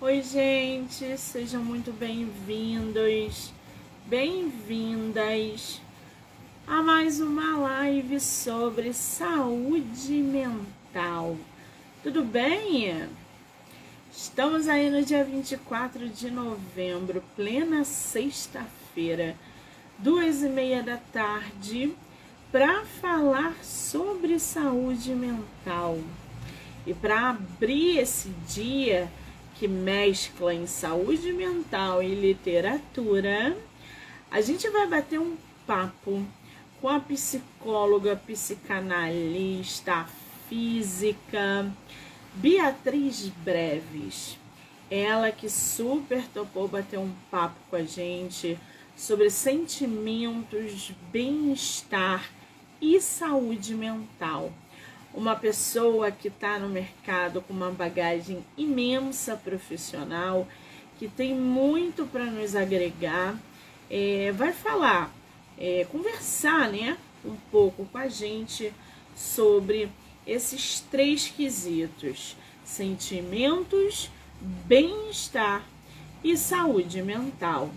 Oi, gente, sejam muito bem-vindos, bem-vindas a mais uma live sobre saúde mental. Tudo bem? Estamos aí no dia 24 de novembro, plena sexta-feira, duas e meia da tarde, para falar sobre saúde mental. E para abrir esse dia, que mescla em saúde mental e literatura, a gente vai bater um papo com a psicóloga, psicanalista, física, Beatriz Breves. Ela que super topou bater um papo com a gente sobre sentimentos, bem-estar e saúde mental uma pessoa que está no mercado com uma bagagem imensa profissional, que tem muito para nos agregar, é, vai falar, é, conversar, né, um pouco com a gente sobre esses três quesitos: sentimentos, bem-estar e saúde mental.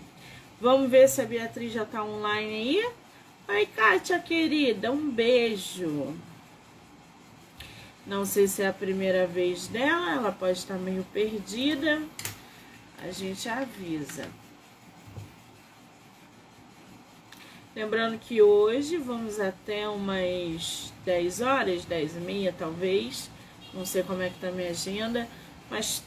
Vamos ver se a Beatriz já está online aí? Oi, Kátia querida, um beijo. Não sei se é a primeira vez dela, ela pode estar meio perdida. A gente avisa. Lembrando que hoje vamos até umas 10 horas, 10 e meia talvez. Não sei como é que tá minha agenda, mas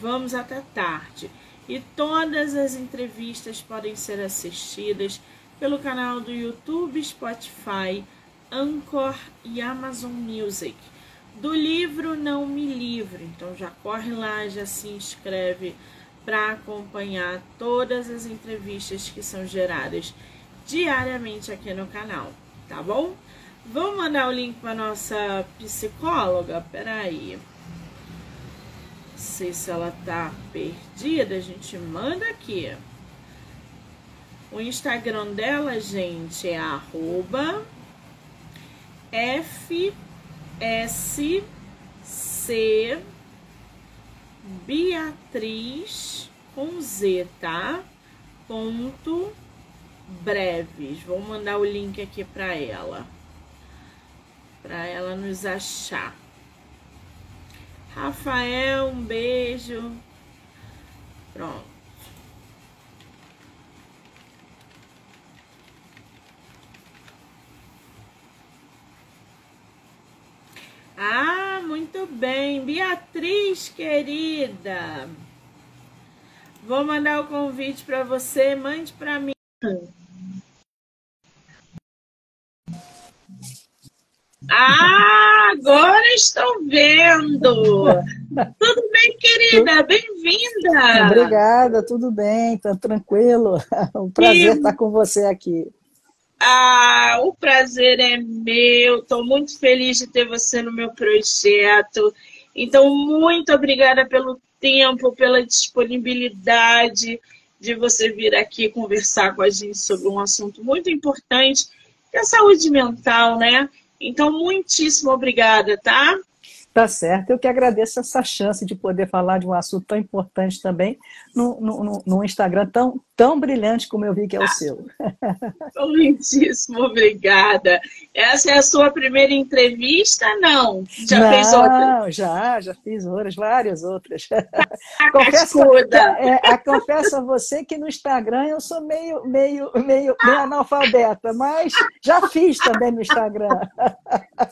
vamos até tarde. E todas as entrevistas podem ser assistidas pelo canal do YouTube, Spotify, Anchor e Amazon Music do livro Não Me Livre. Então já corre lá, já se inscreve para acompanhar todas as entrevistas que são geradas diariamente aqui no canal, tá bom? Vamos mandar o link para nossa psicóloga? Peraí. Não sei se ela tá perdida, a gente manda aqui. O Instagram dela, gente, é arroba F S C Beatriz com Z, tá? Ponto breves. Vou mandar o link aqui para ela. Para ela nos achar. Rafael, um beijo. Pronto. Ah, muito bem. Beatriz, querida. Vou mandar o convite para você. Mande para mim. Ah, agora estou vendo. Tudo bem, querida? Bem-vinda. Obrigada, tudo bem, tá tranquilo. Um prazer estar com você aqui. Ah, o prazer é meu. Estou muito feliz de ter você no meu projeto. Então, muito obrigada pelo tempo, pela disponibilidade de você vir aqui conversar com a gente sobre um assunto muito importante, que é a saúde mental, né? Então, muitíssimo obrigada, tá? Tá certo. Eu que agradeço essa chance de poder falar de um assunto tão importante também no, no, no Instagram tão, tão brilhante como eu vi que é o seu. Muitíssimo obrigada. Essa é a sua primeira entrevista? Não? Já Não, fez outra? Já, já fiz outras, várias outras. confesso, é, é, confesso a você que no Instagram eu sou meio, meio, meio, meio analfabeta, mas já fiz também no Instagram.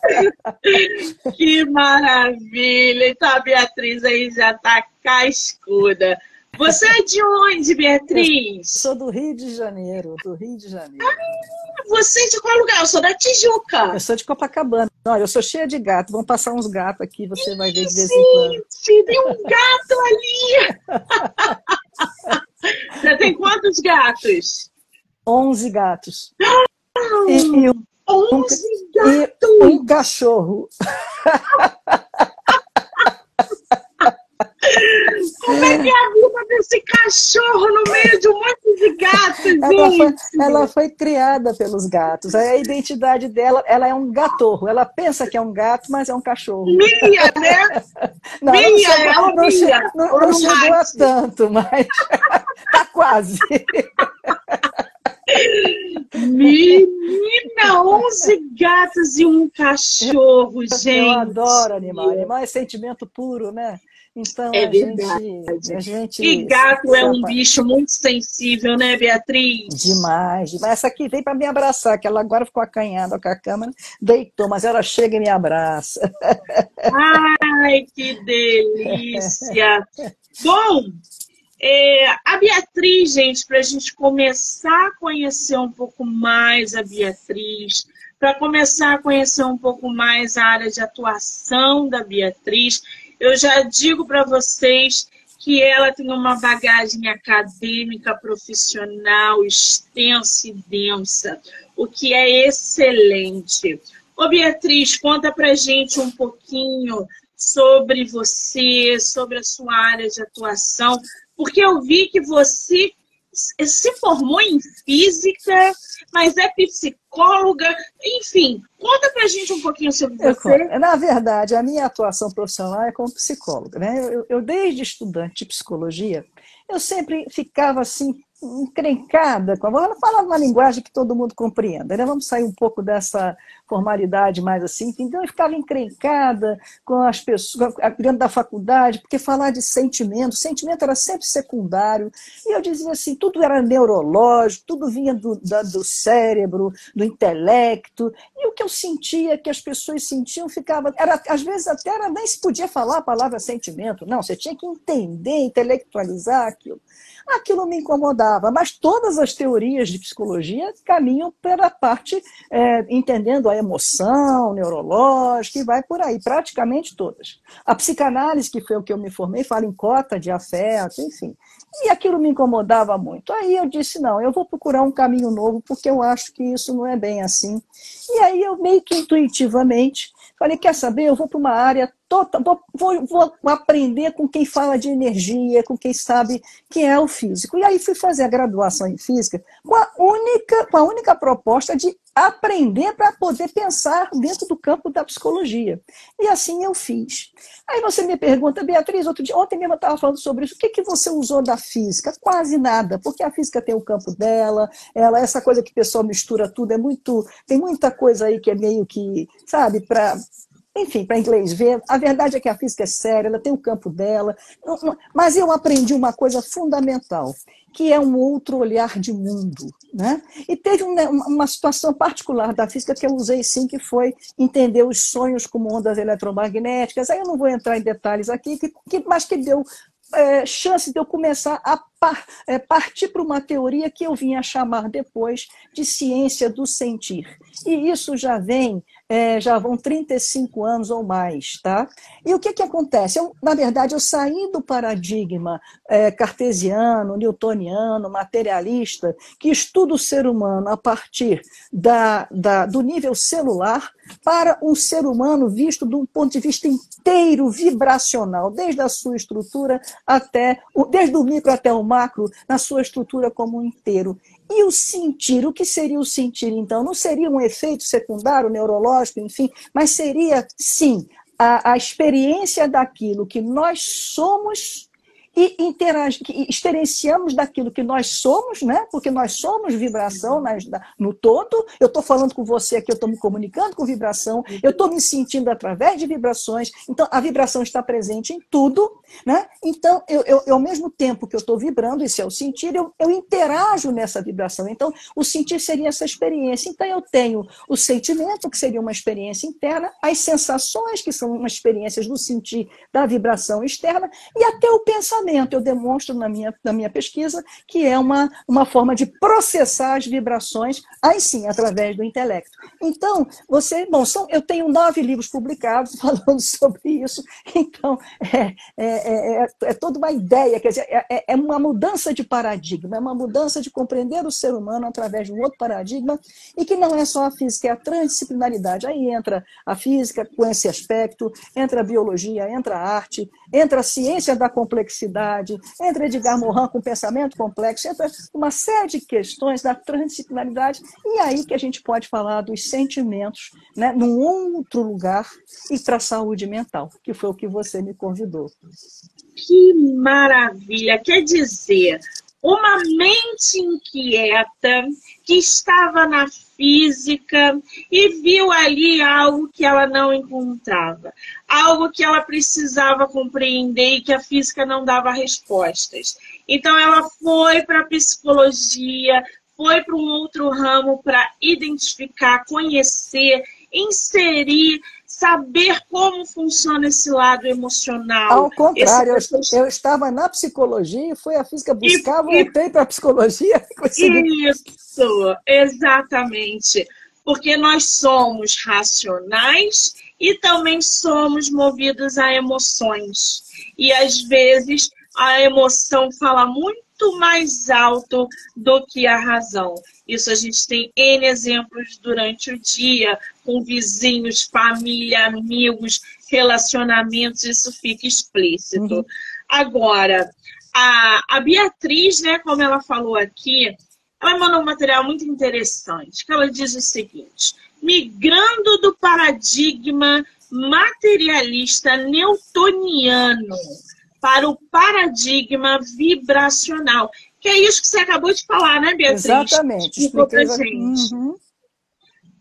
que maravilha! Então a Beatriz aí já está cascuda. Você é de onde, Beatriz? Eu sou do Rio de Janeiro, do Rio de Janeiro. Ah, você é de qual lugar? Eu sou da Tijuca. Eu sou de Copacabana. Olha, eu sou cheia de gato. Vão passar uns gatos aqui, você vai ver de vez em quando. Gente, tem um gato ali! Você tem quantos gatos? Onze gatos. E, e um, 11 um, gatos! E um cachorro. Como é que é desse cachorro no meio de um monte de gatos, ela foi, ela foi, criada pelos gatos. A identidade dela, ela é um gatorro. Ela pensa que é um gato, mas é um cachorro. Minha, né? Não, Minha, não chegou, não, minha. não, não chegou a tanto, mas tá quase. Menina, 11 gatos e um cachorro, gente. Eu adoro animal. Animal é sentimento puro, né? Então, é a, gente, a gente. E gato é um bicho muito sensível, né, Beatriz? Demais, demais. Essa aqui veio para me abraçar, que ela agora ficou acanhada com a câmera, deitou, mas ela chega e me abraça. Ai, que delícia! Bom, é, a Beatriz, gente, para a gente começar a conhecer um pouco mais a Beatriz, para começar a conhecer um pouco mais a área de atuação da Beatriz, eu já digo para vocês que ela tem uma bagagem acadêmica, profissional, extensa e densa, o que é excelente. Ô Beatriz, conta pra gente um pouquinho sobre você, sobre a sua área de atuação, porque eu vi que você se formou em física, mas é psicóloga, enfim, conta pra gente um pouquinho sobre você. na verdade, a minha atuação profissional é como psicóloga. Né? Eu, eu, desde estudante de psicologia, eu sempre ficava assim encrencada com a vou falar uma linguagem que todo mundo compreenda, né? Vamos sair um pouco dessa formalidade mais assim. Então eu ficava encrencada com as pessoas dentro da faculdade, porque falar de sentimento, sentimento era sempre secundário. E eu dizia assim, tudo era neurológico, tudo vinha do, da, do cérebro, do intelecto. E o que eu sentia, que as pessoas sentiam, ficava. Era, às vezes até era, nem se podia falar a palavra sentimento. Não, você tinha que entender, intelectualizar aquilo. Aquilo me incomodava, mas todas as teorias de psicologia caminham pela parte é, entendendo a emoção neurológica e vai por aí, praticamente todas. A psicanálise, que foi o que eu me formei, fala em cota de afeto, enfim. E aquilo me incomodava muito. Aí eu disse: não, eu vou procurar um caminho novo, porque eu acho que isso não é bem assim. E aí eu meio que intuitivamente falei: quer saber? Eu vou para uma área total, vou, vou, vou, aprender com quem fala de energia, com quem sabe quem é o físico. E aí fui fazer a graduação em física com a única, com a única proposta de aprender para poder pensar dentro do campo da psicologia. E assim eu fiz. Aí você me pergunta, Beatriz, outro dia, ontem mesmo eu estava falando sobre isso, o que, que você usou da física? Quase nada, porque a física tem o campo dela, ela, essa coisa que o pessoal mistura tudo, é muito, tem muita coisa aí que é meio que, sabe, para enfim, para inglês ver, a verdade é que a física é séria, ela tem o campo dela, mas eu aprendi uma coisa fundamental, que é um outro olhar de mundo. Né? E teve uma situação particular da física que eu usei sim, que foi entender os sonhos como ondas eletromagnéticas. Aí eu não vou entrar em detalhes aqui, que, mas que deu é, chance de eu começar a par, é, partir para uma teoria que eu vim a chamar depois de ciência do sentir. E isso já vem é, já vão 35 anos ou mais, tá? E o que, que acontece? Eu, na verdade, eu saí do paradigma é, cartesiano, newtoniano, materialista, que estuda o ser humano a partir da, da, do nível celular para um ser humano visto de um ponto de vista inteiro, vibracional, desde a sua estrutura até, desde o micro até o macro, na sua estrutura como um inteiro. E o sentir, o que seria o sentir então? Não seria um efeito secundário, neurológico, enfim, mas seria, sim, a, a experiência daquilo que nós somos e experienciamos daquilo que nós somos, né? porque nós somos vibração no todo. Eu estou falando com você aqui, eu estou me comunicando com vibração, eu estou me sentindo através de vibrações, então a vibração está presente em tudo. Né? Então, eu, eu, ao mesmo tempo que eu estou vibrando, esse é o sentir, eu, eu interajo nessa vibração. Então, o sentir seria essa experiência. Então, eu tenho o sentimento, que seria uma experiência interna, as sensações, que são umas experiências do sentir da vibração externa, e até o pensamento pensamento. Eu demonstro na minha, na minha pesquisa que é uma, uma forma de processar as vibrações, aí sim, através do intelecto. Então, você, bom, são, eu tenho nove livros publicados falando sobre isso, então é, é, é, é toda uma ideia, quer dizer, é, é uma mudança de paradigma, é uma mudança de compreender o ser humano através de um outro paradigma, e que não é só a física, é a transdisciplinaridade. Aí entra a física com esse aspecto, entra a biologia, entra a arte, entra a ciência da complexidade transdisciplinaridade, entra Edgar Morin com pensamento complexo, entra uma série de questões da transdisciplinaridade, e aí que a gente pode falar dos sentimentos, né, num outro lugar, e para a saúde mental, que foi o que você me convidou. Que maravilha! Quer dizer, uma mente inquieta que estava na física e viu ali algo que ela não encontrava, algo que ela precisava compreender e que a física não dava respostas. Então ela foi para a psicologia, foi para um outro ramo para identificar, conhecer, inserir saber como funciona esse lado emocional. Ao contrário, esse... eu, eu, estava na psicologia e fui a física buscar, e, voltei para a psicologia. Consegui... Isso, exatamente. Porque nós somos racionais e também somos movidos a emoções. E às vezes a emoção fala muito mais alto do que a razão. Isso a gente tem N exemplos durante o dia, com vizinhos, família, amigos, relacionamentos, isso fica explícito. Uhum. Agora, a, a Beatriz, né, como ela falou aqui, ela mandou um material muito interessante, que ela diz o seguinte, migrando do paradigma materialista newtoniano para o paradigma vibracional. Que é isso que você acabou de falar, né, Beatriz? Exatamente. Explicou pra gente. Uhum.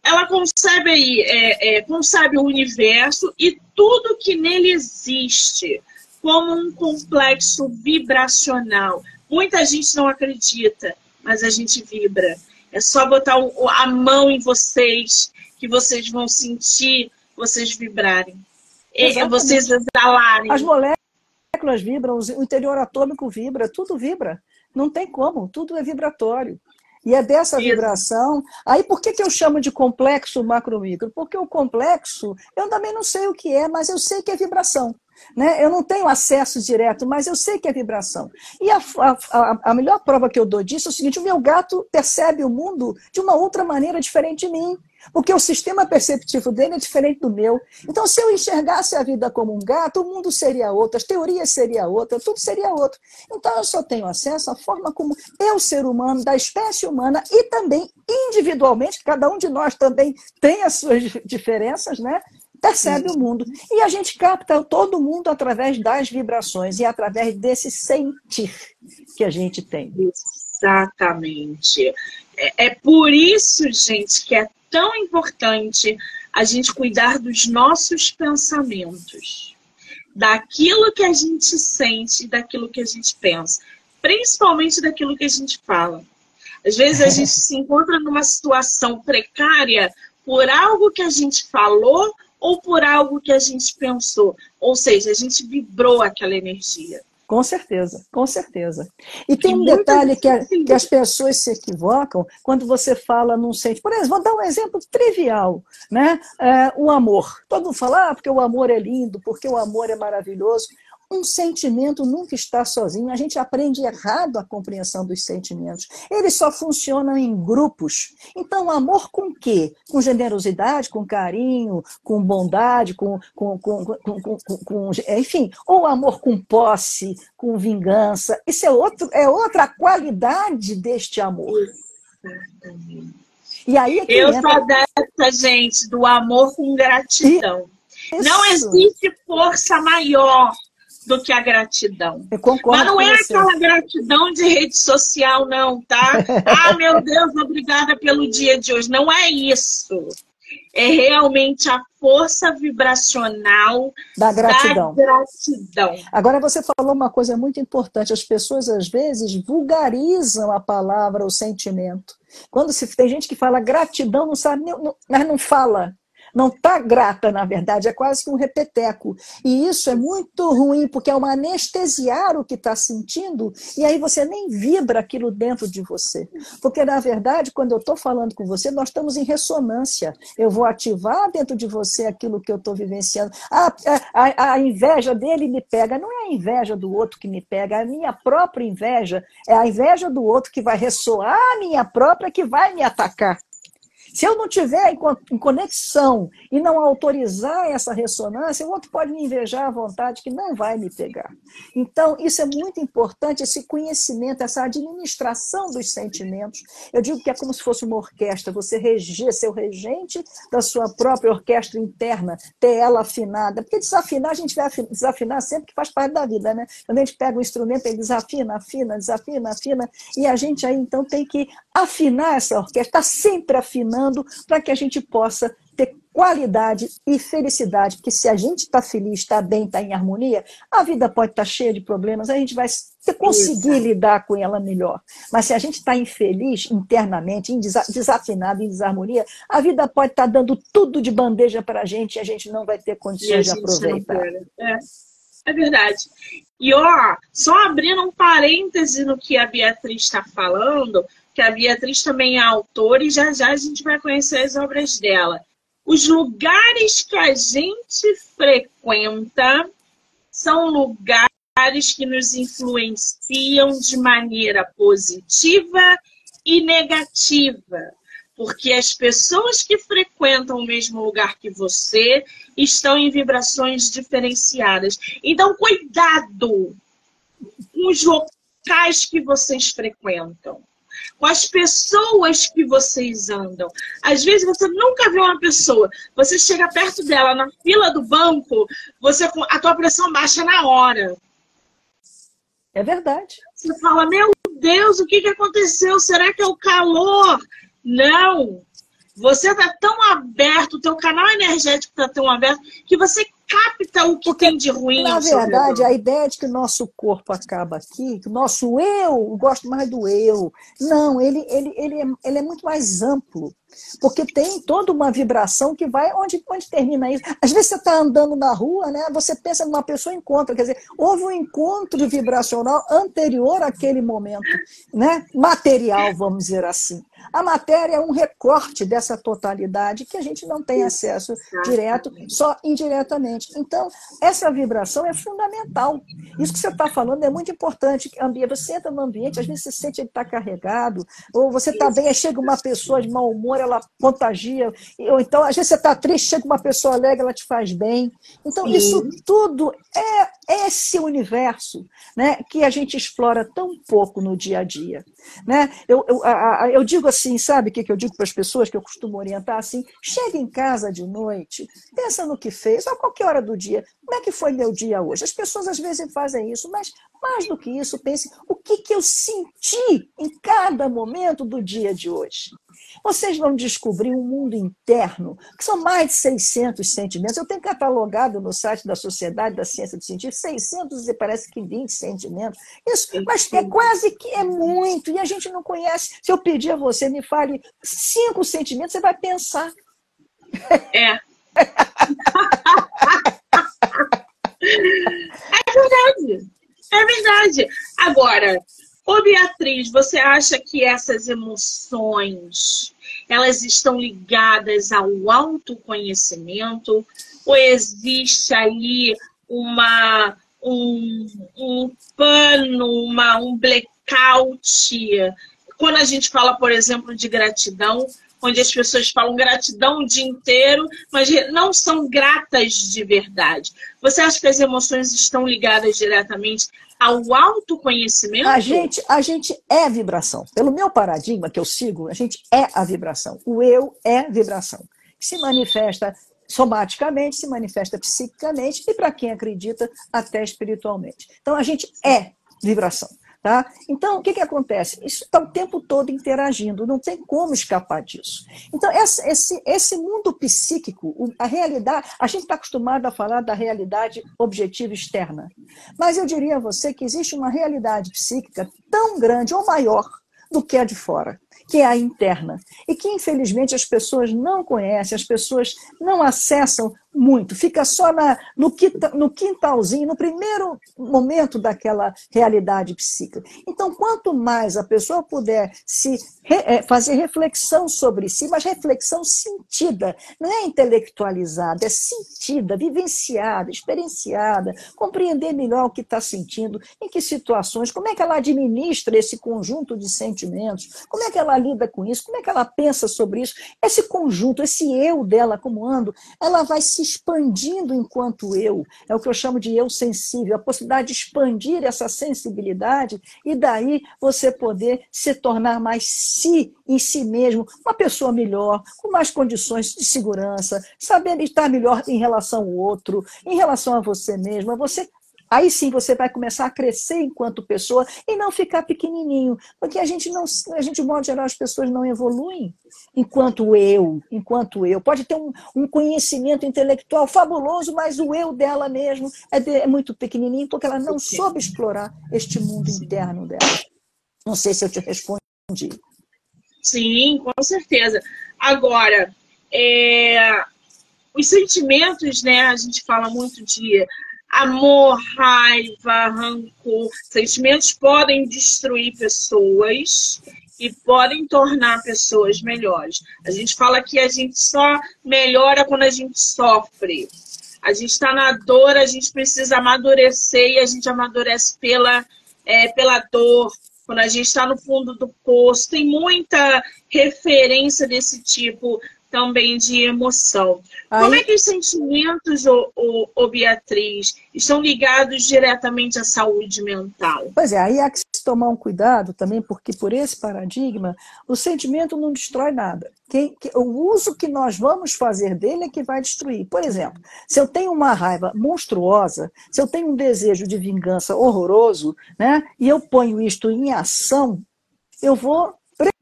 Ela concebe aí, é, é, concebe o universo e tudo que nele existe como um complexo vibracional. Muita gente não acredita, mas a gente vibra. É só botar a mão em vocês que vocês vão sentir vocês vibrarem. É, Exatamente. Vocês exalarem. As moléculas vibram, o interior atômico vibra, tudo vibra. Não tem como, tudo é vibratório. E é dessa Isso. vibração. Aí por que, que eu chamo de complexo macro-micro? Porque o complexo, eu também não sei o que é, mas eu sei que é vibração. Né? Eu não tenho acesso direto, mas eu sei que é vibração. E a, a, a melhor prova que eu dou disso é o seguinte: o meu gato percebe o mundo de uma outra maneira diferente de mim. Porque o sistema perceptivo dele é diferente do meu. Então, se eu enxergasse a vida como um gato, o mundo seria outro, as teorias seriam outra, tudo seria outro. Então, eu só tenho acesso à forma como eu, ser humano, da espécie humana, e também individualmente, cada um de nós também tem as suas diferenças, né? percebe o mundo. E a gente capta todo mundo através das vibrações e através desse sentir que a gente tem. Exatamente. É, é por isso, gente, que é tão importante a gente cuidar dos nossos pensamentos, daquilo que a gente sente, daquilo que a gente pensa, principalmente daquilo que a gente fala. Às vezes a gente se encontra numa situação precária por algo que a gente falou ou por algo que a gente pensou. Ou seja, a gente vibrou aquela energia. Com certeza, com certeza. E tem um detalhe que, a, que, as pessoas se equivocam quando você fala num sentido. Por exemplo, vou dar um exemplo trivial, né? É, o amor. Todo mundo fala, ah, porque o amor é lindo, porque o amor é maravilhoso. Um sentimento nunca está sozinho. A gente aprende errado a compreensão dos sentimentos. Eles só funcionam em grupos. Então, amor com quê? Com generosidade, com carinho, com bondade, com, com, com, com, enfim, ou amor com posse, com vingança. Isso é, outro, é outra qualidade deste amor. Exatamente. E aí é Eu entra... sou dessa, gente, do amor com gratidão. Isso. Não existe força maior do que a gratidão. Eu concordo Mas não é aquela gratidão de rede social, não, tá? ah, meu Deus, obrigada pelo dia de hoje. Não é isso. É realmente a força vibracional da gratidão. da gratidão. Agora, você falou uma coisa muito importante. As pessoas, às vezes, vulgarizam a palavra, o sentimento. Quando se, tem gente que fala gratidão, não sabe, não, mas não fala não está grata, na verdade, é quase que um repeteco. E isso é muito ruim, porque é uma anestesiar o que está sentindo, e aí você nem vibra aquilo dentro de você. Porque, na verdade, quando eu estou falando com você, nós estamos em ressonância. Eu vou ativar dentro de você aquilo que eu estou vivenciando. A, a, a inveja dele me pega. Não é a inveja do outro que me pega, é a minha própria inveja. É a inveja do outro que vai ressoar a minha própria que vai me atacar. Se eu não tiver em conexão e não autorizar essa ressonância, o outro pode me invejar à vontade que não vai me pegar. Então, isso é muito importante, esse conhecimento, essa administração dos sentimentos. Eu digo que é como se fosse uma orquestra, você reger, ser o regente da sua própria orquestra interna, ter ela afinada. Porque desafinar, a gente vai desafinar sempre que faz parte da vida, né? Quando a gente pega um instrumento, ele desafina, afina, desafina, afina, e a gente aí então tem que afinar essa orquestra, está sempre afinando para que a gente possa ter qualidade e felicidade, porque se a gente está feliz, está bem, está em harmonia, a vida pode estar tá cheia de problemas, a gente vai conseguir Isso. lidar com ela melhor. Mas se a gente está infeliz internamente, desafinado, em desarmonia, a vida pode estar tá dando tudo de bandeja para a gente e a gente não vai ter condições de aproveitar. É. é verdade. E ó, só abrindo um parêntese no que a Beatriz está falando, que a Beatriz também é autora e já já a gente vai conhecer as obras dela. Os lugares que a gente frequenta são lugares que nos influenciam de maneira positiva e negativa. Porque as pessoas que frequentam o mesmo lugar que você estão em vibrações diferenciadas. Então, cuidado com os locais que vocês frequentam com as pessoas que vocês andam. Às vezes você nunca vê uma pessoa, você chega perto dela na fila do banco, você a tua pressão baixa na hora. É verdade. Você fala, meu Deus, o que, que aconteceu? Será que é o calor? Não. Você está tão aberto, o teu canal energético está tão aberto, que você capta o que Porque, tem de ruim. Na verdade, a ideia de que o nosso corpo acaba aqui, que o nosso eu, eu gosto mais do eu. Não, ele, ele, ele, é, ele é muito mais amplo. Porque tem toda uma vibração que vai onde, onde termina isso. Às vezes você está andando na rua, né? Você pensa numa pessoa encontra, quer dizer, houve um encontro vibracional anterior àquele momento, né? Material, vamos dizer assim. A matéria é um recorte dessa totalidade que a gente não tem acesso direto, só indiretamente. Então, essa vibração é fundamental. Isso que você está falando é muito importante. Você entra no ambiente, às vezes você sente que ele está carregado, ou você está bem, aí chega uma pessoa de mau humor, ela contagia. Ou então, às vezes você está triste, chega uma pessoa alegre, ela te faz bem. Então, Sim. isso tudo é esse universo né, que a gente explora tão pouco no dia a dia. Né? Eu, eu, a, eu digo assim, sabe o que, que eu digo para as pessoas que eu costumo orientar assim? Chega em casa de noite, pensa no que fez, a qualquer hora do dia. Como é que foi meu dia hoje? As pessoas às vezes fazem isso, mas mais do que isso, pense o que, que eu senti em cada momento do dia de hoje. Vocês vão descobrir um mundo interno, que são mais de 600 sentimentos. Eu tenho catalogado no site da Sociedade da Ciência do Científico 600 e parece que 20 sentimentos. Isso, mas é quase que é muito, e a gente não conhece. Se eu pedir a você, me fale cinco sentimentos, você vai pensar. É. é verdade. É verdade. Agora, Ô Beatriz, você acha que essas emoções elas estão ligadas ao autoconhecimento ou existe aí uma um, um pano, uma, um blackout? Quando a gente fala, por exemplo, de gratidão, onde as pessoas falam gratidão o dia inteiro, mas não são gratas de verdade. Você acha que as emoções estão ligadas diretamente ao autoconhecimento? A gente, a gente é vibração. Pelo meu paradigma que eu sigo, a gente é a vibração. O eu é vibração. Se manifesta somaticamente, se manifesta psiquicamente e, para quem acredita, até espiritualmente. Então, a gente é vibração. Tá? Então, o que, que acontece? Isso está o tempo todo interagindo, não tem como escapar disso. Então, esse, esse, esse mundo psíquico, a realidade, a gente está acostumado a falar da realidade objetiva externa, mas eu diria a você que existe uma realidade psíquica tão grande ou maior do que a de fora, que é a interna, e que infelizmente as pessoas não conhecem, as pessoas não acessam muito, fica só na, no, no quintalzinho, no primeiro momento daquela realidade psíquica. Então, quanto mais a pessoa puder se re, é, fazer reflexão sobre si, mas reflexão sentida, não é intelectualizada, é sentida, vivenciada, experienciada, compreender melhor o que está sentindo, em que situações, como é que ela administra esse conjunto de sentimentos, como é que ela lida com isso, como é que ela pensa sobre isso, esse conjunto, esse eu dela como ando, ela vai se expandindo enquanto eu. É o que eu chamo de eu sensível, a possibilidade de expandir essa sensibilidade e daí você poder se tornar mais si em si mesmo, uma pessoa melhor, com mais condições de segurança, sabendo estar melhor em relação ao outro, em relação a você mesma, você Aí sim você vai começar a crescer enquanto pessoa e não ficar pequenininho, porque a gente não, a gente de modo geral as pessoas não evoluem enquanto eu, enquanto eu. Pode ter um, um conhecimento intelectual fabuloso, mas o eu dela mesmo é, de, é muito pequenininho porque ela não soube explorar este mundo interno dela. Não sei se eu te respondi. Sim, com certeza. Agora, é, os sentimentos, né? A gente fala muito de amor, raiva, rancor. Sentimentos podem destruir pessoas e podem tornar pessoas melhores. A gente fala que a gente só melhora quando a gente sofre. A gente está na dor, a gente precisa amadurecer e a gente amadurece pela, é, pela dor. Quando a gente está no fundo do poço, tem muita referência desse tipo também de emoção. Aí... Como é que os sentimentos, ô, ô, ô, Beatriz, estão ligados diretamente à saúde mental? Pois é, aí há que se tomar um cuidado também, porque por esse paradigma, o sentimento não destrói nada. Quem, que, o uso que nós vamos fazer dele é que vai destruir. Por exemplo, se eu tenho uma raiva monstruosa, se eu tenho um desejo de vingança horroroso, né, e eu ponho isto em ação, eu vou,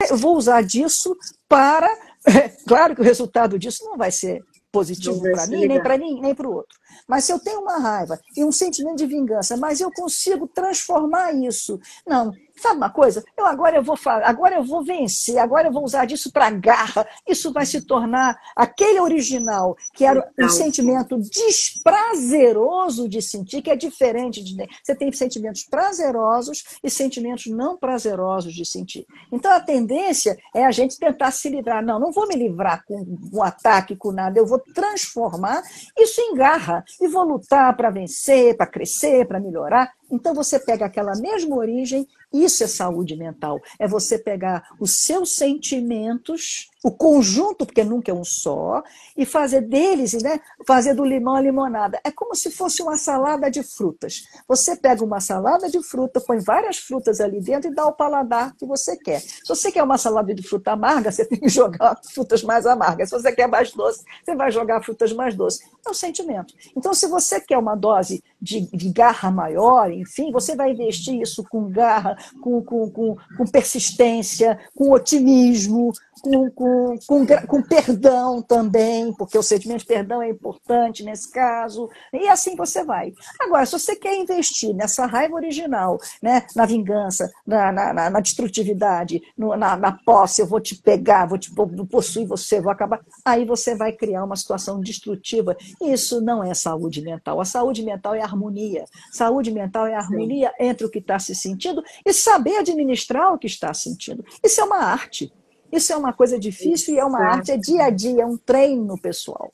eu vou usar disso para claro que o resultado disso não vai ser positivo para mim, nem para mim, nem para o outro. Mas se eu tenho uma raiva e um sentimento de vingança, mas eu consigo transformar isso. Não, Sabe uma coisa? Eu agora eu vou falar, agora eu vou vencer, agora eu vou usar disso para garra. Isso vai se tornar aquele original, que era um sentimento desprazeroso de sentir, que é diferente de. Você tem sentimentos prazerosos e sentimentos não prazerosos de sentir. Então a tendência é a gente tentar se livrar. Não, não vou me livrar com um ataque, com nada, eu vou transformar isso em garra e vou lutar para vencer, para crescer, para melhorar. Então você pega aquela mesma origem, isso é saúde mental. É você pegar os seus sentimentos o conjunto, porque nunca é um só, e fazer deles, né, fazer do limão a limonada. É como se fosse uma salada de frutas. Você pega uma salada de fruta, põe várias frutas ali dentro e dá o paladar que você quer. Se você quer uma salada de fruta amarga, você tem que jogar frutas mais amargas. Se você quer mais doce, você vai jogar frutas mais doces. É um sentimento. Então, se você quer uma dose de, de garra maior, enfim, você vai investir isso com garra, com, com, com, com persistência, com otimismo, com, com, com, com, perdão também, porque o sentimento de perdão é importante nesse caso, e assim você vai. Agora, se você quer investir nessa raiva original, né, na vingança, na, na, na destrutividade, no, na, na, posse, eu vou te pegar, vou te possuir você, vou acabar, aí você vai criar uma situação destrutiva. Isso não é saúde mental. A saúde mental é harmonia. Saúde mental é harmonia Sim. entre o que está se sentindo e saber administrar o que está sentindo. Isso é uma arte. Isso é uma coisa difícil e é uma arte, é dia a dia, é um treino pessoal.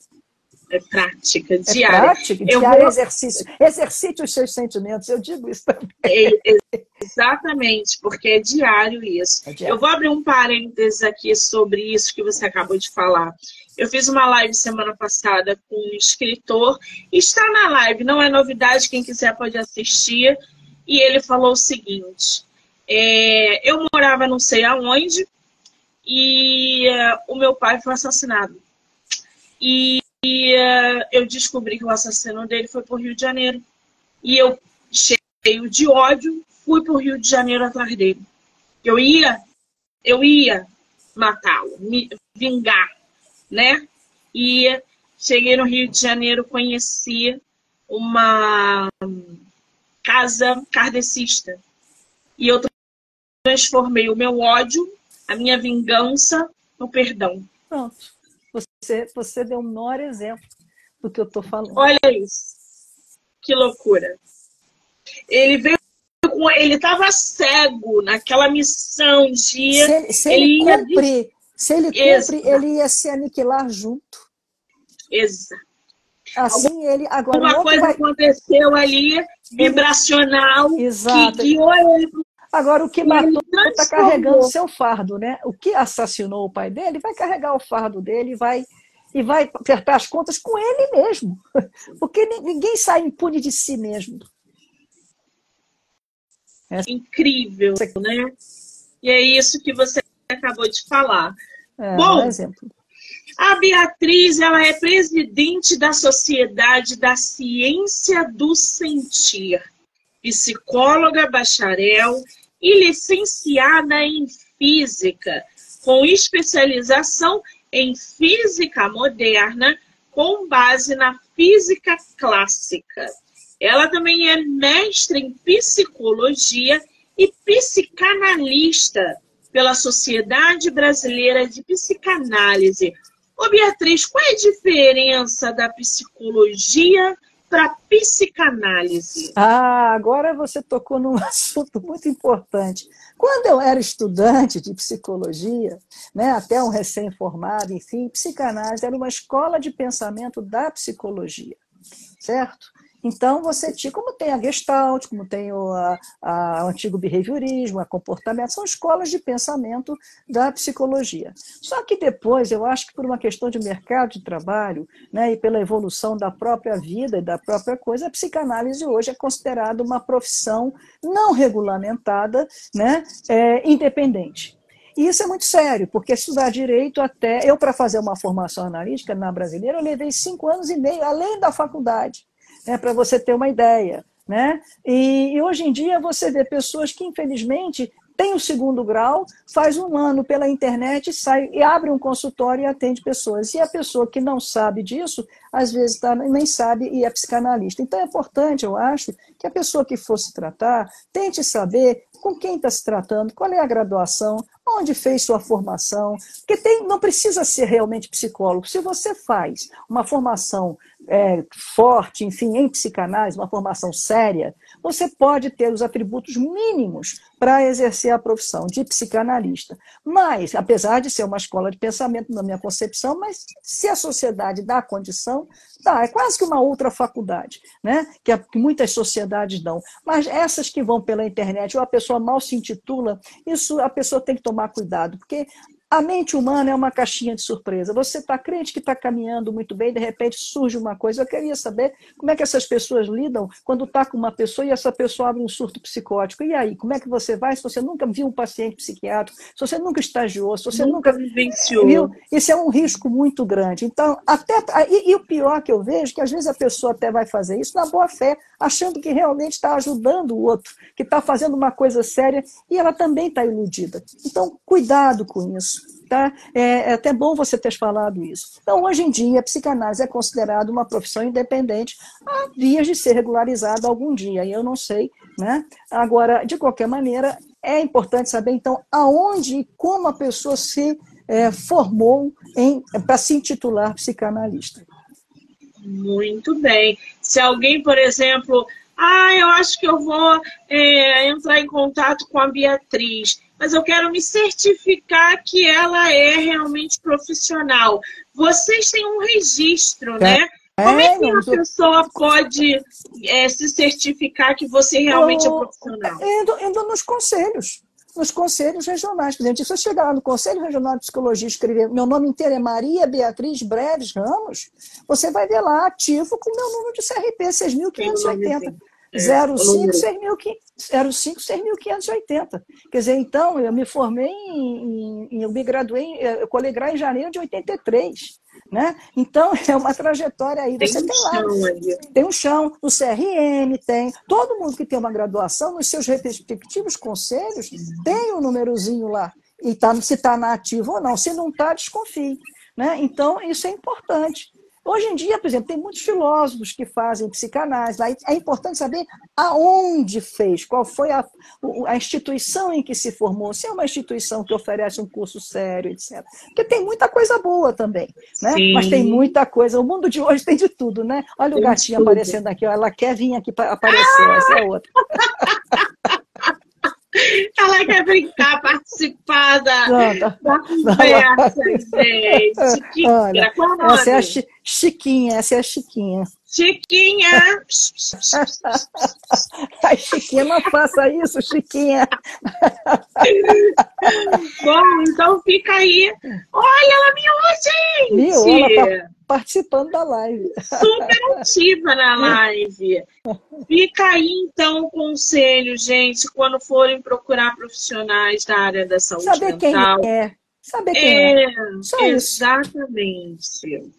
É prática, diária. É prática, diário vou... exercício. Exercite os seus sentimentos, eu digo isso também. É, exatamente, porque é diário isso. É diário. Eu vou abrir um parênteses aqui sobre isso que você acabou de falar. Eu fiz uma live semana passada com um escritor, está na live, não é novidade, quem quiser pode assistir. E ele falou o seguinte: é, eu morava não sei aonde, e uh, o meu pai foi assassinado. E, e uh, eu descobri que o assassino dele foi para o Rio de Janeiro. E eu, cheio de ódio, fui para o Rio de Janeiro atrás dele. Eu ia, eu ia matá-lo, me vingar, né? E cheguei no Rio de Janeiro, conheci uma casa kardecista. E eu transformei o meu ódio a minha vingança no perdão. Pronto. Você, você deu um maior exemplo. do que eu estou falando. Olha isso. Que loucura. Ele veio com. Ele estava cego naquela missão de. Se ele, se ele, ele cumpre, se ele cumpre, ele ia se aniquilar junto. Exato. Assim ele agora. Uma coisa vai... aconteceu ali, vibracional, Exato. que guiou ele Agora, o que matou está carregando seu fardo, né? O que assassinou o pai dele vai carregar o fardo dele e vai, e vai apertar as contas com ele mesmo. Porque ninguém sai impune de si mesmo. É incrível, né? E é isso que você acabou de falar. É, Bom, exemplo. A Beatriz ela é presidente da Sociedade da Ciência do Sentir, psicóloga bacharel e licenciada em Física, com especialização em Física Moderna, com base na Física Clássica. Ela também é mestre em Psicologia e psicanalista pela Sociedade Brasileira de Psicanálise, Ô Beatriz, qual é a diferença da psicologia para psicanálise? Ah, agora você tocou num assunto muito importante. Quando eu era estudante de psicologia, né, até um recém-formado, enfim, psicanálise era uma escola de pensamento da psicologia, certo? Então, você tinha, como tem a Gestalt, como tem o, a, a, o antigo behaviorismo, a comportamento, são escolas de pensamento da psicologia. Só que depois, eu acho que por uma questão de mercado de trabalho, né, e pela evolução da própria vida e da própria coisa, a psicanálise hoje é considerada uma profissão não regulamentada, né, é, independente. E isso é muito sério, porque estudar direito até. Eu, para fazer uma formação analítica na brasileira, eu levei cinco anos e meio, além da faculdade né, para você ter uma ideia. Né? E, e, hoje em dia você vê pessoas que, infelizmente, têm o segundo grau, faz um ano pela internet, sai e abre um consultório e atende pessoas. E a pessoa que não sabe disso, às vezes tá, nem sabe e é psicanalista. Então é importante, eu acho, que a pessoa que for se tratar tente saber com quem está se tratando, qual é a graduação, onde fez sua formação, porque tem, não precisa ser realmente psicólogo. Se você faz uma formação é, forte, enfim, em psicanálise, uma formação séria, você pode ter os atributos mínimos para exercer a profissão de psicanalista. Mas, apesar de ser uma escola de pensamento, na minha concepção, mas se a sociedade dá a condição, dá. É quase que uma outra faculdade, né? que, que muitas sociedades dão. Mas essas que vão pela internet, ou a pessoa mal se intitula, isso a pessoa tem que tomar cuidado, porque a mente humana é uma caixinha de surpresa. Você está crente que está caminhando muito bem, de repente surge uma coisa. Eu queria saber como é que essas pessoas lidam quando está com uma pessoa e essa pessoa abre um surto psicótico. E aí, como é que você vai se você nunca viu um paciente psiquiátrico, se você nunca estagiou, se você nunca, nunca vivenciou? Viu? Isso é um risco muito grande. Então, até e, e, o pior que eu vejo é que às vezes a pessoa até vai fazer isso na boa fé, achando que realmente está ajudando o outro, que está fazendo uma coisa séria e ela também está iludida. Então, cuidado com isso. Tá? É, é, até bom você ter falado isso. Então, hoje em dia, a psicanálise é considerada uma profissão independente, há vias de ser regularizada algum dia, e eu não sei. Né? Agora, de qualquer maneira, é importante saber, então, aonde e como a pessoa se é, formou para se intitular psicanalista. Muito bem. Se alguém, por exemplo, ah, eu acho que eu vou é, entrar em contato com a Beatriz mas eu quero me certificar que ela é realmente profissional. Vocês têm um registro, é. né? Como é que é, uma pessoa pode é, se certificar que você realmente eu, é profissional? Indo, indo nos conselhos, nos conselhos regionais. Por exemplo, se você chegar lá no Conselho Regional de Psicologia e escrever meu nome inteiro é Maria Beatriz Breves Ramos, você vai ver lá ativo com o meu número de CRP 6.580. 05 6.580. Quer dizer, então, eu me formei em, em, eu me graduei, eu colegrei em janeiro de 83. Né? Então, é uma trajetória aí. Você tem, um tem lá, tem um chão, no CRM tem. Todo mundo que tem uma graduação, nos seus respectivos conselhos, tem um númerozinho lá. E tá, se está na ativa ou não. Se não está, desconfie. Né? Então, isso é importante. Hoje em dia, por exemplo, tem muitos filósofos que fazem psicanálise. É importante saber aonde fez, qual foi a, a instituição em que se formou, se é uma instituição que oferece um curso sério, etc. Porque tem muita coisa boa também, né? Mas tem muita coisa. O mundo de hoje tem de tudo, né? Olha tem o gatinho aparecendo aqui, ó. ela quer vir aqui para aparecer, essa é outra. Ela quer brincar, participar da, da conversa, gente. Chiquinha, Olha, essa é a Chiquinha, essa é a Chiquinha. Chiquinha! Ai, Chiquinha, não faça isso, Chiquinha! Bom, então fica aí. Olha, ela miou, gente! Miou, ela tá participando da live. Super ativa na live. Fica aí, então, o conselho, gente, quando forem procurar profissionais da área da saúde Saber mental. quem é. Saber quem é. é. Só exatamente. Isso.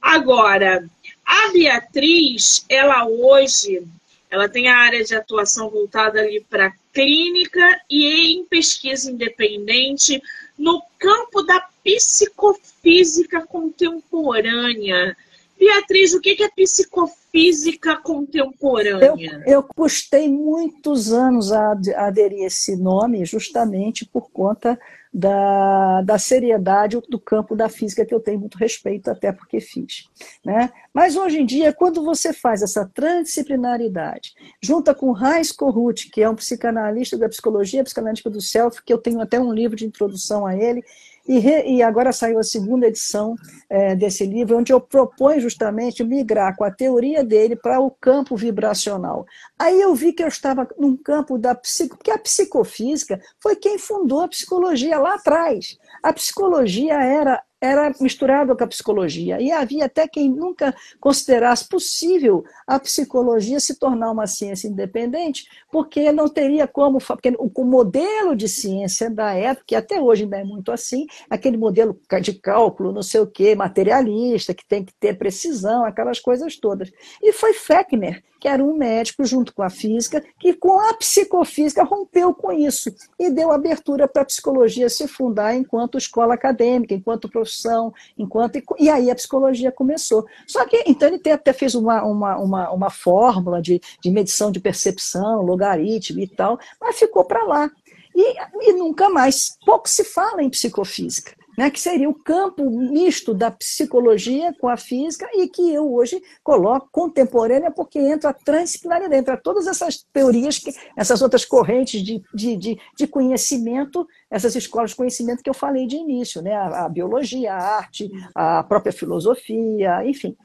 Agora, a Beatriz, ela hoje, ela tem a área de atuação voltada ali para clínica e em pesquisa independente no campo da psicofísica contemporânea. Beatriz, o que é psicofísica contemporânea? Eu, eu custei muitos anos a aderir esse nome, justamente por conta da, da seriedade do campo da física, que eu tenho muito respeito, até porque fiz. Né? Mas hoje em dia, quando você faz essa transdisciplinaridade, junta com Heinz Kohut, que é um psicanalista da psicologia psicanalítica do self, que eu tenho até um livro de introdução a ele, e, re, e, agora saiu a segunda edição é, desse livro, onde eu proponho justamente migrar com a teoria dele para o campo vibracional. Aí eu vi que eu estava num campo da psico, porque a psicofísica foi quem fundou a psicologia lá atrás. A psicologia era era misturado com a psicologia. E havia até quem nunca considerasse possível a psicologia se tornar uma ciência independente, porque não teria como. Porque o modelo de ciência da época, que até hoje ainda é muito assim, aquele modelo de cálculo, não sei o quê, materialista, que tem que ter precisão, aquelas coisas todas. E foi Fechner que era um médico junto com a física, que com a psicofísica rompeu com isso e deu abertura para a psicologia se fundar enquanto escola acadêmica, enquanto profissão, enquanto e aí a psicologia começou. Só que então ele até fez uma, uma, uma, uma fórmula de, de medição de percepção, logaritmo e tal, mas ficou para lá. E, e nunca mais. Pouco se fala em psicofísica né, que seria o campo misto da psicologia com a física e que eu hoje coloco contemporânea porque entra a transdisciplinaridade, entra todas essas teorias, que, essas outras correntes de, de, de, de, conhecimento, essas escolas de conhecimento que eu falei de início, né, a, a biologia, a arte, a própria filosofia, enfim.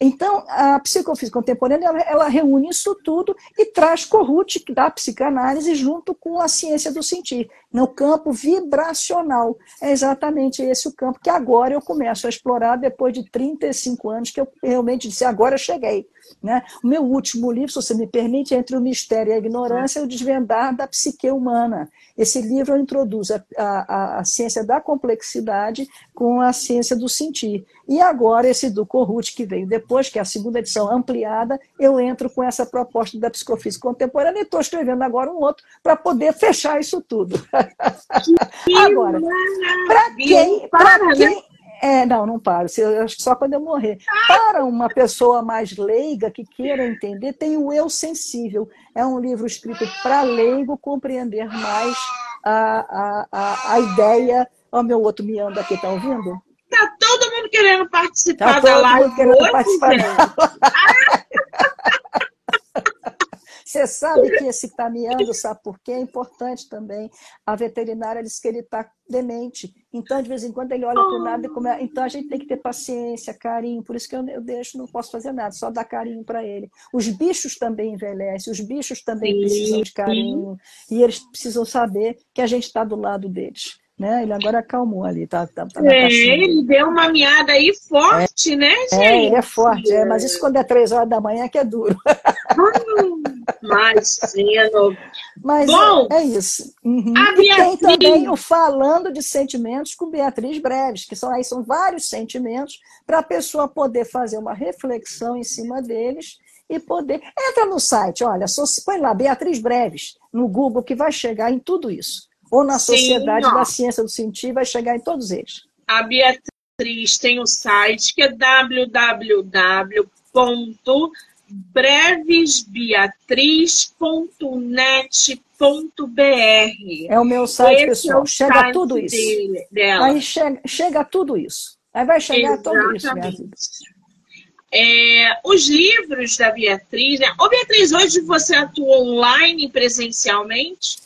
Então, a psicofísica contemporânea ela, ela, reúne isso tudo e traz Corrute da psicanálise junto com a ciência do sentir, no campo vibracional. É exatamente esse o campo que agora eu começo a explorar depois de 35 anos que eu realmente disse, agora eu cheguei. Né? O meu último livro, se você me permite, é Entre o Mistério e a Ignorância, é o Desvendar da Psique Humana. Esse livro introduz a, a, a ciência da complexidade com a ciência do sentir. E agora, esse do Corrute, que veio depois, que é a segunda edição ampliada, eu entro com essa proposta da psicofísica contemporânea e estou escrevendo agora um outro para poder fechar isso tudo. agora, para quem, para quem, é, não, não paro. Eu acho que só quando eu morrer. Para uma pessoa mais leiga que queira entender, tem o Eu Sensível. É um livro escrito para leigo compreender mais a, a, a, a ideia. Ó, meu outro miando aqui, tá ouvindo? Tá todo mundo querendo participar tá da live. Todo mundo querendo hoje, participar da Você sabe que esse caminhando, sabe por quê? É importante também. A veterinária diz que ele está demente. Então, de vez em quando, ele olha para o nada e come... Então, a gente tem que ter paciência, carinho. Por isso que eu, eu deixo, não posso fazer nada, só dar carinho para ele. Os bichos também envelhecem, os bichos também sim, precisam de carinho. Sim. E eles precisam saber que a gente está do lado deles. Né? Ele agora acalmou ali, tá, tá, tá é, ele deu uma miada aí forte, é, né, gente? É, ele é forte, é, mas isso quando é três horas da manhã é que é duro. Hum, imagino. Mas Bom, é, é isso. Uhum. E Beatriz... tem também o Falando de Sentimentos com Beatriz Breves, que são aí são vários sentimentos para a pessoa poder fazer uma reflexão em cima deles e poder. Entra no site, olha, só se põe lá Beatriz Breves no Google que vai chegar em tudo isso ou na Sociedade Sim, da Ciência do Sentir, vai chegar em todos eles. A Beatriz tem o site que é www.brevesbeatriz.net.br. É o meu site, Esse pessoal. É chega site tudo isso. Dele, Aí chega, chega tudo isso. Aí vai chegar Exatamente. tudo isso. É, os livros da Beatriz, né? Ô Beatriz, hoje você atua online presencialmente?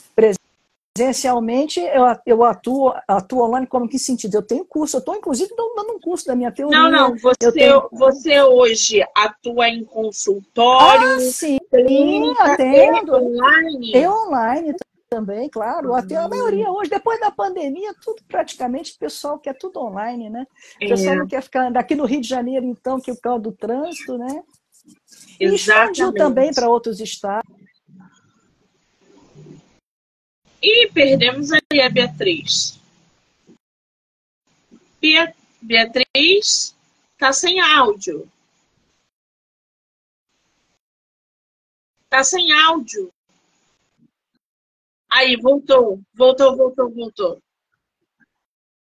Presencialmente, eu, eu atuo, atuo online como que sentido? Eu tenho curso, eu estou inclusive dando um curso da minha teoria. Não, não, você, tenho... você hoje atua em consultório, ah, sim, clínica, atendo. online? Eu online também, claro. Até a maioria hoje, depois da pandemia, tudo praticamente, o pessoal quer tudo online, né? O pessoal é. não quer ficar daqui no Rio de Janeiro, então, que é o causa do trânsito, né? E expandiu também para outros estados. E perdemos aí a Beatriz. Beatriz está sem áudio. Está sem áudio. Aí, voltou, voltou, voltou, voltou.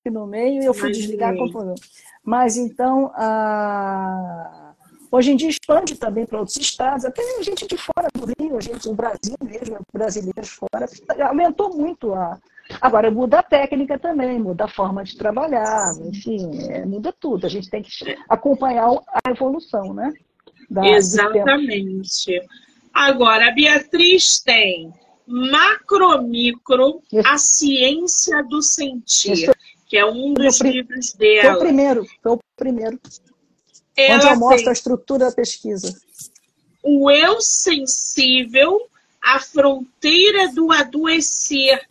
No meio eu fui Mas desligar com o Mas então, a... hoje em dia expande também para outros estados, até gente de fora do Rio, gente do Brasil mesmo, brasileiros fora, aumentou muito a. Agora, muda a técnica também, muda a forma de trabalhar, enfim, é, muda tudo. A gente tem que acompanhar a evolução, né? Da, Exatamente. Agora, a Beatriz tem Macromicro, a ciência do sentir, que é um dos livros dela. Foi o primeiro, foi o primeiro. Onde eu mostro a estrutura da pesquisa. O eu sensível, a fronteira do adoecer.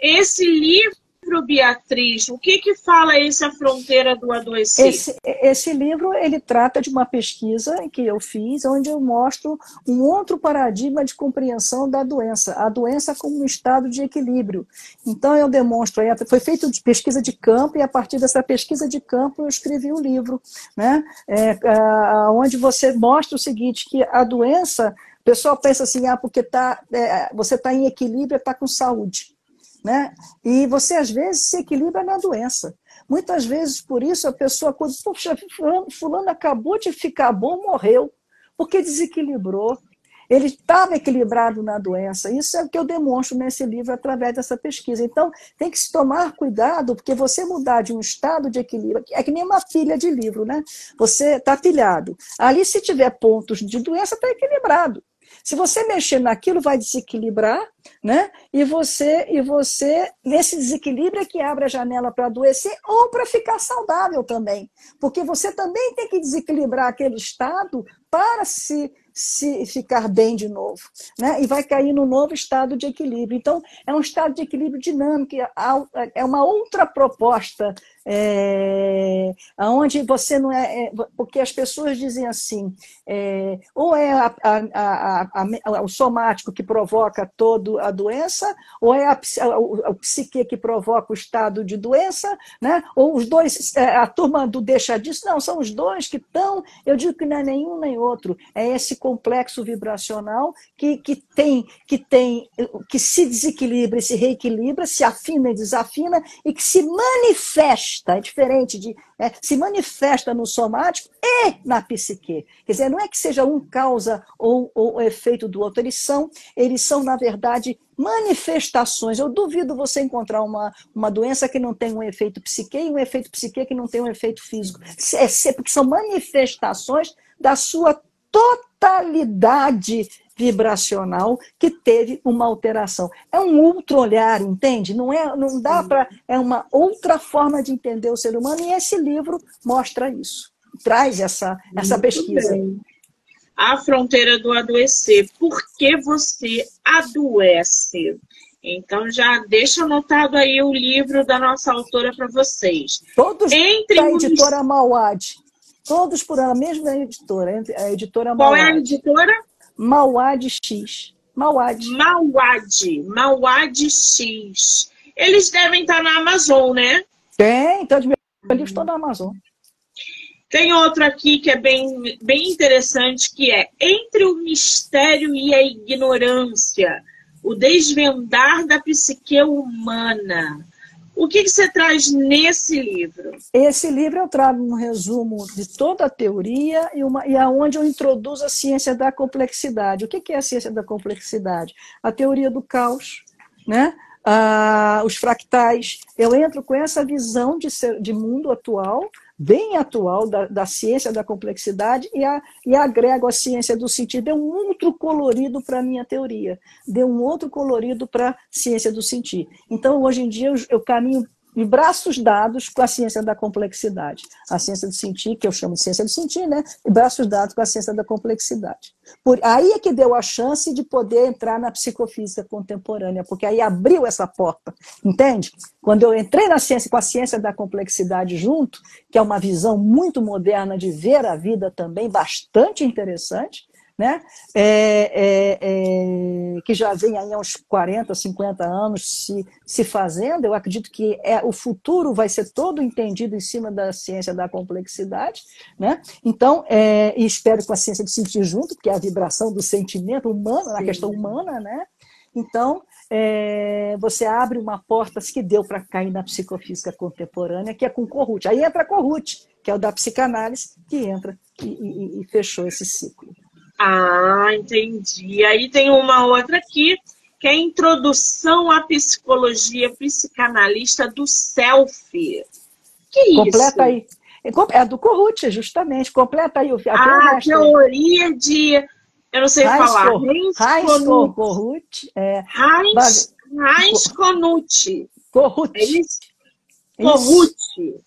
Esse livro livro, Beatriz, o que que fala essa fronteira do adoecer? Esse, esse livro, ele trata de uma pesquisa que eu fiz, onde eu mostro um outro paradigma de compreensão da doença, a doença como um estado de equilíbrio. Então, eu demonstro, foi feita pesquisa de campo, e a partir dessa pesquisa de campo eu escrevi o um livro, né? É, onde você mostra o seguinte, que a doença, o pessoal pensa assim, ah, porque tá, é, você está em equilíbrio, está com saúde. Né? E você, às vezes, se equilibra na doença. Muitas vezes, por isso, a pessoa, quando, poxa, fulano, fulano acabou de ficar bom, morreu, porque desequilibrou. Ele estava equilibrado na doença. Isso é o que eu demonstro nesse livro através dessa pesquisa. Então, tem que se tomar cuidado, porque você mudar de um estado de equilíbrio, é que nem uma pilha de livro, né? Você está pilhado. Ali, se tiver pontos de doença, está equilibrado. Se você mexer naquilo, vai desequilibrar, né? E você, e você nesse desequilíbrio é que abre a janela para adoecer ou para ficar saudável também. Porque você também tem que desequilibrar aquele estado para se se ficar bem de novo, né? E vai cair no novo estado de equilíbrio. Então, é um estado de equilíbrio dinâmico, é uma outra proposta é, onde você não é, é, porque as pessoas dizem assim, é, ou é a, a, a, o somático que provoca toda a doença, ou é a, o, psique que provoca o estado de doença, né? ou os dois, é, a turma do deixa disso, não, são os dois que estão, eu digo que não é nenhum nem outro, é esse complexo vibracional que, que tem, que tem, que se desequilibra se reequilibra, se afina e desafina, e que se manifesta é diferente de. É, se manifesta no somático e na psique. Quer dizer, não é que seja um causa ou, ou efeito do outro, eles são, eles são, na verdade, manifestações. Eu duvido você encontrar uma, uma doença que não tem um efeito psique e um efeito psique que não tem um efeito físico. É, porque são manifestações da sua totalidade vibracional que teve uma alteração. É um outro olhar, entende? Não é, não dá para é uma outra forma de entender o ser humano e esse livro mostra isso. Traz essa essa Muito pesquisa. Bem. A fronteira do adoecer. Por que você adoece? Então já deixa anotado aí o livro da nossa autora para vocês. Todos Entre da editora Mauad. Todos por ela, mesma editora, a editora Qual Mauad. é a editora? Mauad X. Mauad. Mauad. Mauad X. Eles devem estar na Amazon, né? Tem, meus livros estão na Amazon. Tem outro aqui que é bem, bem interessante, que é Entre o Mistério e a Ignorância, o desvendar da psique humana. O que, que, você traz nesse livro? Esse livro eu trago um resumo de toda a teoria e, uma, e aonde eu introduzo a ciência da complexidade. O que, que é a ciência da complexidade? A teoria do caos, né? Ah, os fractais. Eu entro com essa visão de, ser, de mundo atual bem atual da, da ciência da complexidade e, a, e agrego a ciência do sentido. Deu um outro colorido para a minha teoria, deu um outro colorido para a ciência do sentir. Então, hoje em dia, eu, eu caminho de braços dados com a ciência da complexidade. A ciência do sentir, que eu chamo de ciência do sentir, né? E braços dados com a ciência da complexidade. Por aí é que deu a chance de poder entrar na psicofísica contemporânea, porque aí abriu essa porta, entende? Quando eu entrei na ciência com a ciência da complexidade junto, que é uma visão muito moderna de ver a vida também, bastante interessante, né? É, é, é, que já vem aí há uns 40, 50 anos se, se fazendo. Eu acredito que é, o futuro vai ser todo entendido em cima da ciência da complexidade. Né? Então, é, e espero com a ciência de sentir junto, que é a vibração do sentimento humano, na questão humana. Né? Então, é, você abre uma porta que deu para cair na psicofísica contemporânea, que é com Corrute. Aí entra Corrute, que é o da psicanálise, que entra e, e, e fechou esse ciclo. Ah, entendi. Aí tem uma outra aqui, que é a Introdução à Psicologia Psicanalista do Self. Que isso? Completa aí. É do Corrute, justamente. Completa aí o Ah, teoria de. Eu não sei Heinz falar. Heinz Corrute. É, Heinz, Heinz Corrute. É isso? Corrute.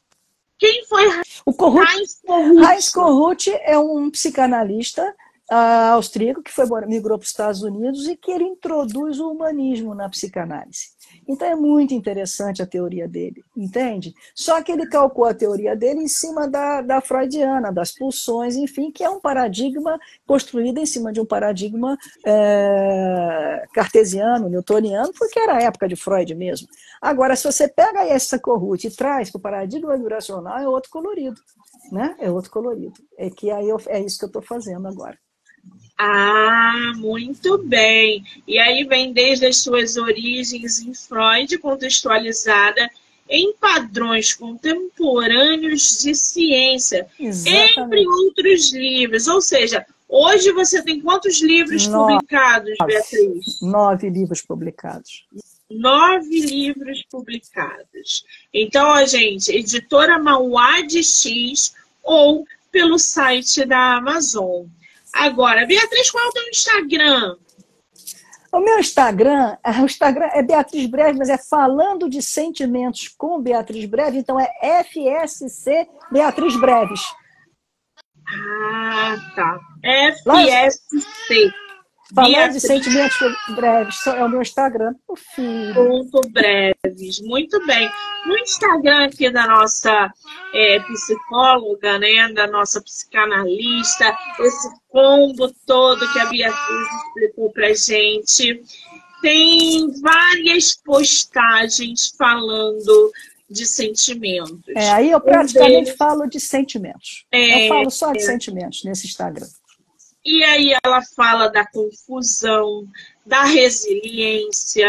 Quem foi? Heinz Corrute? Heinz Corrute é um psicanalista austríaco que foi, migrou para os Estados Unidos e que ele introduz o humanismo na psicanálise. Então é muito interessante a teoria dele, entende? Só que ele calcou a teoria dele em cima da, da freudiana, das pulsões, enfim, que é um paradigma construído em cima de um paradigma é, cartesiano, newtoniano, porque era a época de Freud mesmo. Agora, se você pega essa corrute e traz para o paradigma vibracional, é outro colorido. Né? É outro colorido. É que aí eu, é isso que eu estou fazendo agora. Ah, muito bem. E aí vem desde as suas origens em Freud, contextualizada em padrões contemporâneos de ciência, Exatamente. entre outros livros. Ou seja, hoje você tem quantos livros Nove. publicados, Beatriz? Nove livros publicados. Nove livros publicados. Então, a gente, editora Mauá de X ou pelo site da Amazon. Agora, Beatriz, qual é o teu Instagram? O meu Instagram, o Instagram é Beatriz Breve, mas é falando de sentimentos com Beatriz Breve, então é FSC Beatriz Breves. Ah, tá. FSC. Falando de sentimentos breves, é o meu Instagram. O filho. Ponto breves. Muito bem. No Instagram aqui da nossa é, psicóloga, né, da nossa psicanalista, esse combo todo que a Beatriz explicou pra gente, tem várias postagens falando de sentimentos. É, aí eu praticamente falo de sentimentos. É, eu falo só de é. sentimentos nesse Instagram. E aí ela fala da confusão, da resiliência,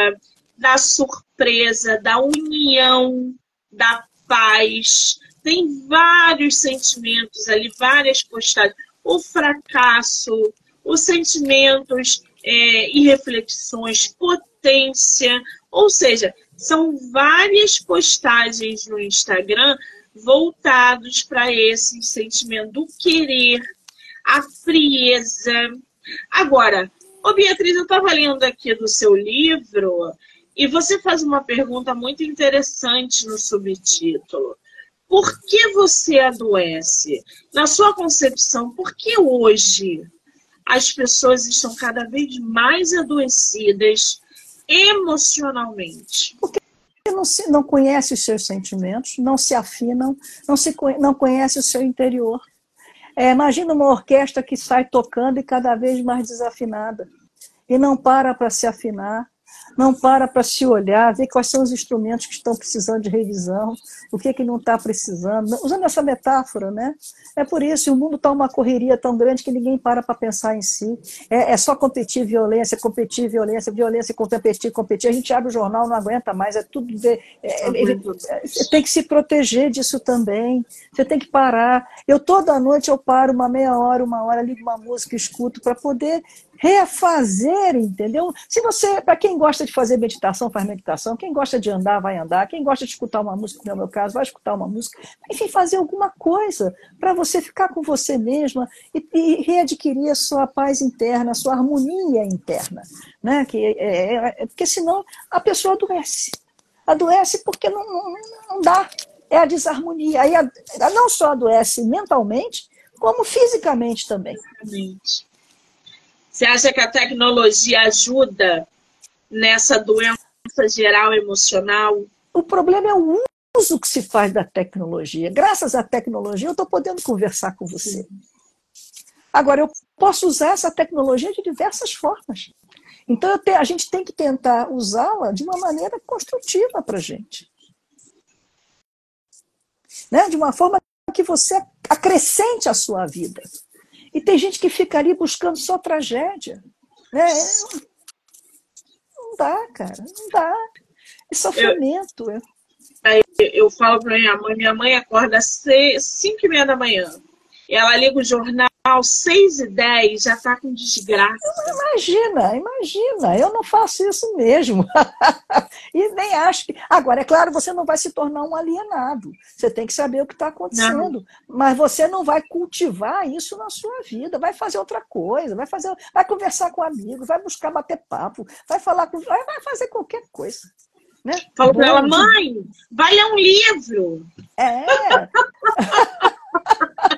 da surpresa, da união, da paz. Tem vários sentimentos ali, várias postagens. O fracasso, os sentimentos é, e reflexões, potência. Ou seja, são várias postagens no Instagram voltados para esse sentimento do querer, a frieza. Agora, ô Beatriz, eu estava lendo aqui do seu livro e você faz uma pergunta muito interessante no subtítulo. Por que você adoece? Na sua concepção, por que hoje as pessoas estão cada vez mais adoecidas emocionalmente? Porque não, se, não conhece os seus sentimentos, não se afinam, não, se, não conhece o seu interior. É, imagina uma orquestra que sai tocando e cada vez mais desafinada. E não para para se afinar. Não para para se olhar, ver quais são os instrumentos que estão precisando de revisão, o que, que não está precisando. Usando essa metáfora, né? É por isso, o mundo está uma correria tão grande que ninguém para para pensar em si. É, é, só competir violência, competir violência, violência, competir, competir. A gente abre o jornal, não aguenta mais, é tudo. De, é, ele, é, você tem que se proteger disso também. Você tem que parar. Eu toda noite eu paro uma meia hora, uma hora, ligo uma música, escuto para poder refazer, entendeu? Se você, para quem gosta de fazer meditação, faz meditação, quem gosta de andar, vai andar, quem gosta de escutar uma música, no meu caso, vai escutar uma música, enfim, fazer alguma coisa para você ficar com você mesma e, e, readquirir a sua paz interna, a sua harmonia interna, né? Que é, é, é, porque senão a pessoa adoece, adoece porque não, não, não dá, é a desarmonia, aí a, não só adoece mentalmente, como fisicamente também. Exatamente. Você acha que a tecnologia ajuda nessa doença geral emocional? O problema é o uso que se faz da tecnologia. Graças à tecnologia, eu estou podendo conversar com você. Agora, eu posso usar essa tecnologia de diversas formas. Então, te, a gente tem que tentar usá-la de uma maneira construtiva para a gente. Né? De uma forma que você acrescente a sua vida. E tem gente que fica ali buscando só tragédia. Né? Não dá, cara, não dá. É sofrimento. Eu, é. eu falo para minha mãe, minha mãe acorda às 5 e meia da manhã. E ela liga o jornal Natal, 6 e 10, já está com desgraça. Imagina, imagina, eu não faço isso mesmo. e nem acho que. Agora, é claro, você não vai se tornar um alienado. Você tem que saber o que está acontecendo. Não. Mas você não vai cultivar isso na sua vida. Vai fazer outra coisa, vai fazer, vai conversar com amigos, vai buscar bater papo, vai falar com. Vai fazer qualquer coisa. Né? Falo para ela, mãe, vai ler um livro. É.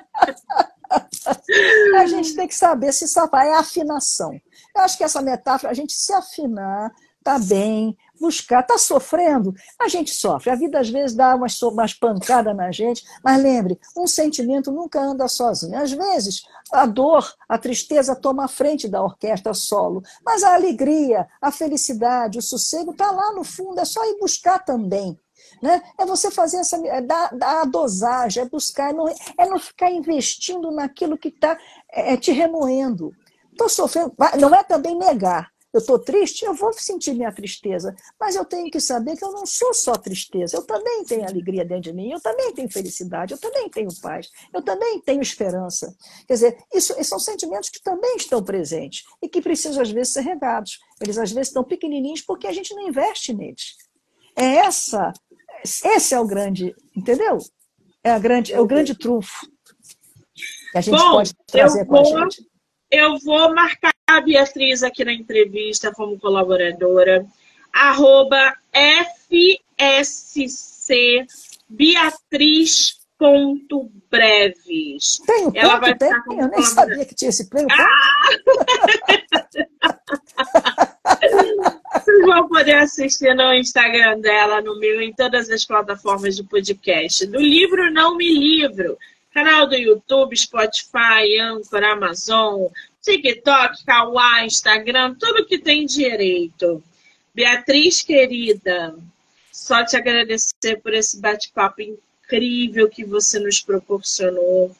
a gente tem que saber se safar. É afinação. Eu acho que essa metáfora, a gente se afinar, tá bem, buscar, tá sofrendo, a gente sofre. A vida às vezes dá umas, umas pancadas na gente, mas lembre, um sentimento nunca anda sozinho. Às vezes a dor, a tristeza toma a frente da orquestra solo, mas a alegria, a felicidade, o sossego tá lá no fundo, é só ir buscar também. Né? É você fazer essa. É dar, dar a dosagem, é buscar, é não, é não ficar investindo naquilo que está é, é, te remoendo. Estou sofrendo. Não é também negar. Eu estou triste, eu vou sentir minha tristeza, mas eu tenho que saber que eu não sou só tristeza, eu também tenho alegria dentro de mim, eu também tenho felicidade, eu também tenho paz, eu também tenho esperança. Quer dizer, isso, são sentimentos que também estão presentes e que precisam, às vezes, ser regados. Eles, às vezes, estão pequenininhos porque a gente não investe neles. É essa esse é o grande, entendeu? É, a grande, é o grande trunfo que a gente Bom, pode trazer com vou, a gente. Eu vou marcar a Beatriz aqui na entrevista como colaboradora. Arroba FSC Beatriz ponto breves. Tem o Ela vai tem? Eu nem sabia que tinha esse prêmio. Ah! Vocês vão poder assistir no Instagram dela, no meu, em todas as plataformas de podcast. Do livro Não Me Livro. Canal do YouTube, Spotify, Anchor, Amazon, TikTok, Kawaii, Instagram, tudo que tem direito. Beatriz, querida, só te agradecer por esse bate-papo incrível que você nos proporcionou,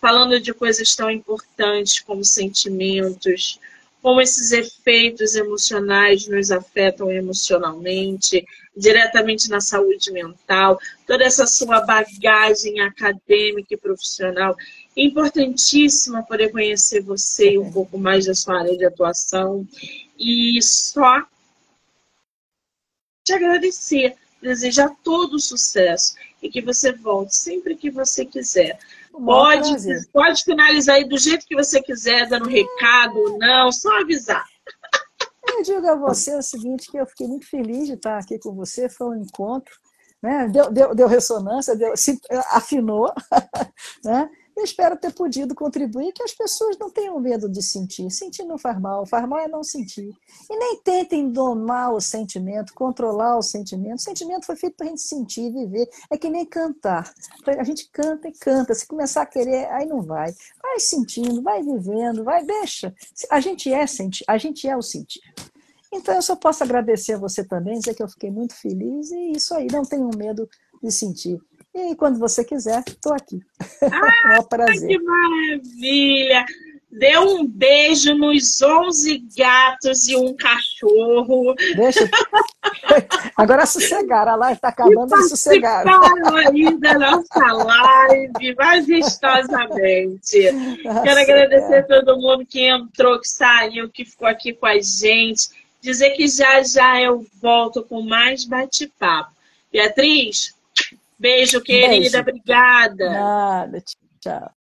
falando de coisas tão importantes como sentimentos, como esses efeitos emocionais nos afetam emocionalmente, diretamente na saúde mental, toda essa sua bagagem acadêmica e profissional. Importantíssima poder conhecer você e um pouco mais da sua área de atuação. E só te agradecer, desejar todo o sucesso e que você volte sempre que você quiser. Pode, pode finalizar aí do jeito que você quiser, dando recado, não, só avisar. Eu digo a você o seguinte, que eu fiquei muito feliz de estar aqui com você, foi um encontro, né? deu, deu, deu ressonância, deu, se, afinou, né? Eu espero ter podido contribuir que as pessoas não tenham medo de sentir. Sentir não faz mal, faz mal é não sentir. E nem tentem domar o sentimento, controlar o sentimento. O sentimento foi feito para a gente sentir, viver. É que nem cantar. A gente canta e canta. Se começar a querer, aí não vai. Vai sentindo, vai vivendo, vai, deixa. A gente é sentir, a gente é o sentir. Então eu só posso agradecer a você também, dizer que eu fiquei muito feliz e isso aí, não tenho medo de sentir. E quando você quiser, estou aqui. Ah, é um prazer. Que maravilha! Dê um beijo nos 11 gatos e um cachorro. Deixa. Agora sossegaram, a live está acabando e sossegaram. aí da nossa live, majestosamente. Nossa, Quero agradecer é. a todo mundo que entrou, que saiu, que ficou aqui com a gente. Dizer que já já eu volto com mais bate-papo. Beatriz, beijo, querida. Beijo. Obrigada. Nada, tchau.